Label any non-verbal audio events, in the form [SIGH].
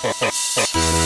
Ha. [LAUGHS]